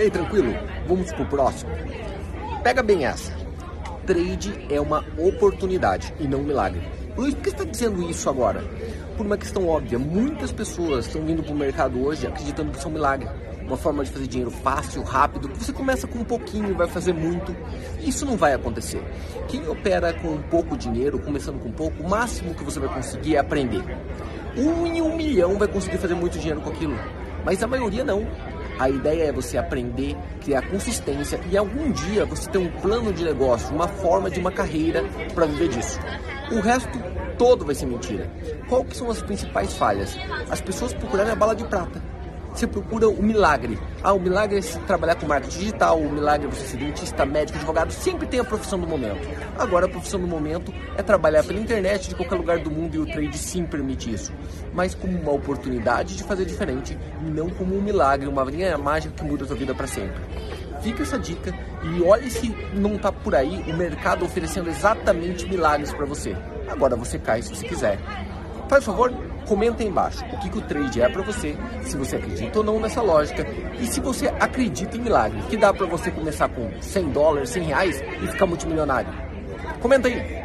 E aí, tranquilo? Vamos pro próximo? Pega bem essa. Trade é uma oportunidade e não um milagre. Luiz, por que está dizendo isso agora? Por uma questão óbvia. Muitas pessoas estão vindo para o mercado hoje acreditando que isso é um milagre. Uma forma de fazer dinheiro fácil, rápido, que você começa com um pouquinho e vai fazer muito. Isso não vai acontecer. Quem opera com pouco dinheiro, começando com pouco, o máximo que você vai conseguir é aprender. Um em um milhão vai conseguir fazer muito dinheiro com aquilo. Mas a maioria não. A ideia é você aprender, criar consistência e algum dia você ter um plano de negócio, uma forma de uma carreira para viver disso. O resto todo vai ser mentira. Qual que são as principais falhas? As pessoas procurarem a bala de prata. Você procura o milagre. Ah, o milagre é trabalhar com marketing digital, o milagre é você ser dentista, médico, advogado, sempre tem a profissão do momento. Agora a profissão do momento é trabalhar pela internet de qualquer lugar do mundo e o trade sim permite isso. Mas como uma oportunidade de fazer diferente e não como um milagre, uma linha mágica que muda a sua vida para sempre. Fica essa dica e olhe se não está por aí o mercado oferecendo exatamente milagres para você. Agora você cai se você quiser. Faz favor, comenta aí embaixo o que, que o trade é para você, se você acredita ou não nessa lógica e se você acredita em milagre, que dá para você começar com 100 dólares, 100 reais e ficar multimilionário. Comenta aí!